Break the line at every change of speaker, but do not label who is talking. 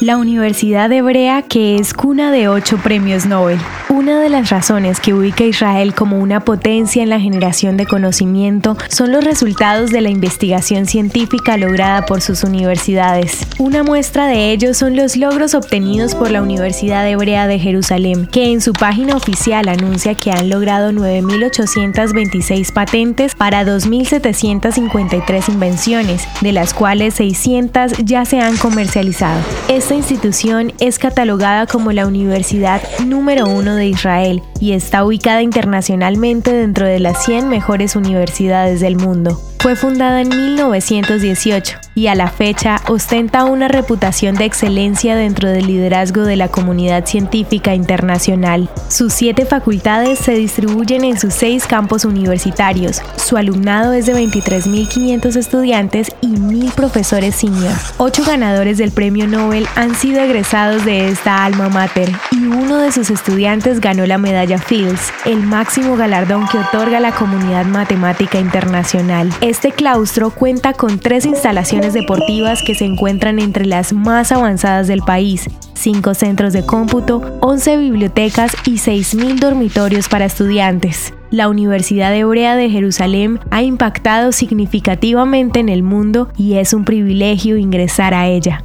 La Universidad Hebrea, que es cuna de ocho premios Nobel. Una de las razones que ubica a Israel como una potencia en la generación de conocimiento son los resultados de la investigación científica lograda por sus universidades. Una muestra de ello son los logros obtenidos por la Universidad Hebrea de Jerusalén, que en su página oficial anuncia que han logrado 9.826 patentes para 2.753 invenciones, de las cuales 600 ya se han comercializado. Esta institución es catalogada como la universidad número uno de Israel y está ubicada internacionalmente dentro de las 100 mejores universidades del mundo. Fue fundada en 1918 y a la fecha ostenta una reputación de excelencia dentro del liderazgo de la comunidad científica internacional. Sus siete facultades se distribuyen en sus seis campos universitarios. Su alumnado es de 23.500 estudiantes y 1.000 profesores senior. Ocho ganadores del premio Nobel han sido egresados de esta alma mater y uno de sus estudiantes ganó la medalla Fields, el máximo galardón que otorga la comunidad matemática internacional. Este claustro cuenta con tres instalaciones deportivas que se encuentran entre las más avanzadas del país, cinco centros de cómputo, 11 bibliotecas y 6.000 dormitorios para estudiantes. La Universidad Hebrea de Jerusalén ha impactado significativamente en el mundo y es un privilegio ingresar a ella.